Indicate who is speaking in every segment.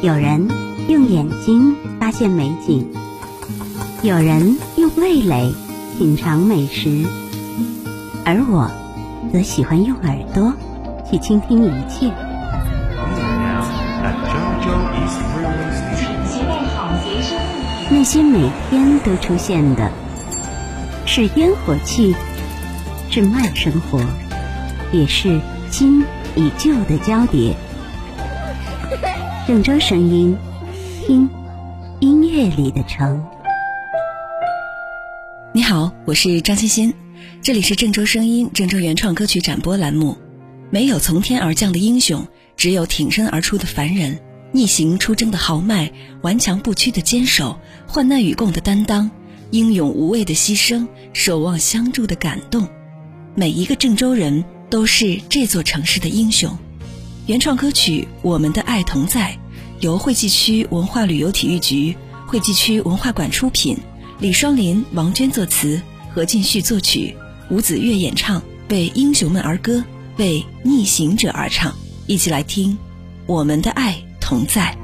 Speaker 1: 有人用眼睛发现美景，有人用味蕾品尝美食，而我则喜欢用耳朵去倾听一切。那些每天都出现的，是烟火气，是慢生活，也是新与旧的交叠。郑州声音，听音乐里的城。
Speaker 2: 你好，我是张欣欣，这里是郑州声音郑州原创歌曲展播栏目。没有从天而降的英雄，只有挺身而出的凡人。逆行出征的豪迈，顽强不屈的坚守，患难与共的担当，英勇无畏的牺牲，守望相助的感动。每一个郑州人都是这座城市的英雄。原创歌曲《我们的爱同在》，由惠济区文化旅游体育局、惠济区文化馆出品，李双林、王娟作词，何进旭作曲，吴子越演唱，为英雄们而歌，为逆行者而唱。一起来听《我们的爱》。同在。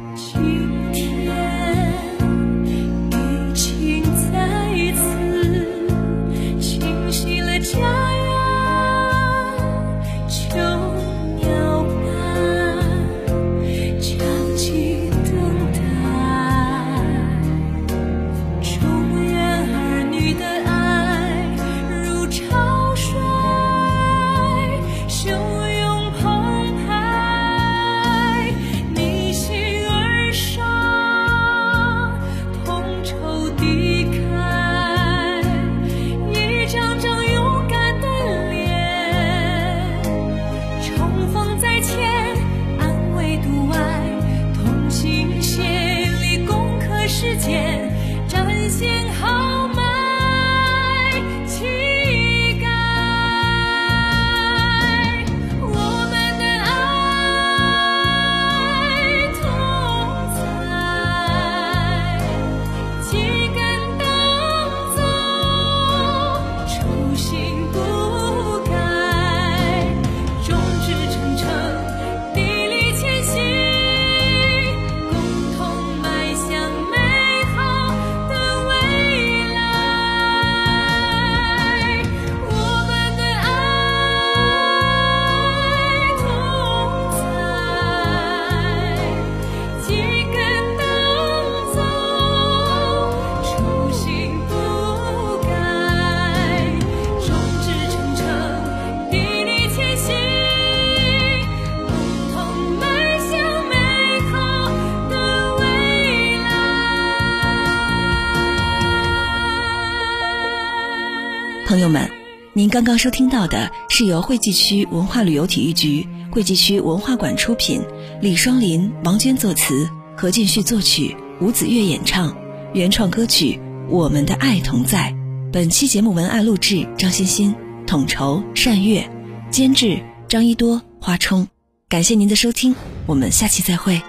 Speaker 2: 朋友们，您刚刚收听到的是由惠济区文化旅游体育局、惠济区文化馆出品，李双林、王娟作词，何进旭作曲，吴子越演唱，原创歌曲《我们的爱同在》。本期节目文案录制张欣欣，统筹单月，监制张一多、花冲。感谢您的收听，我们下期再会。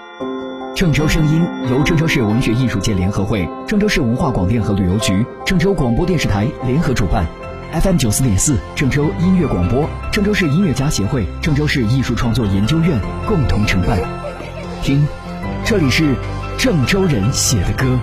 Speaker 3: 郑州声音由郑州市文学艺术界联合会、郑州市文化广电和旅游局、郑州广播电视台联合主办。FM 九四点四，郑州音乐广播，郑州市音乐家协会，郑州市艺术创作研究院共同承办。听，这里是郑州人写的歌。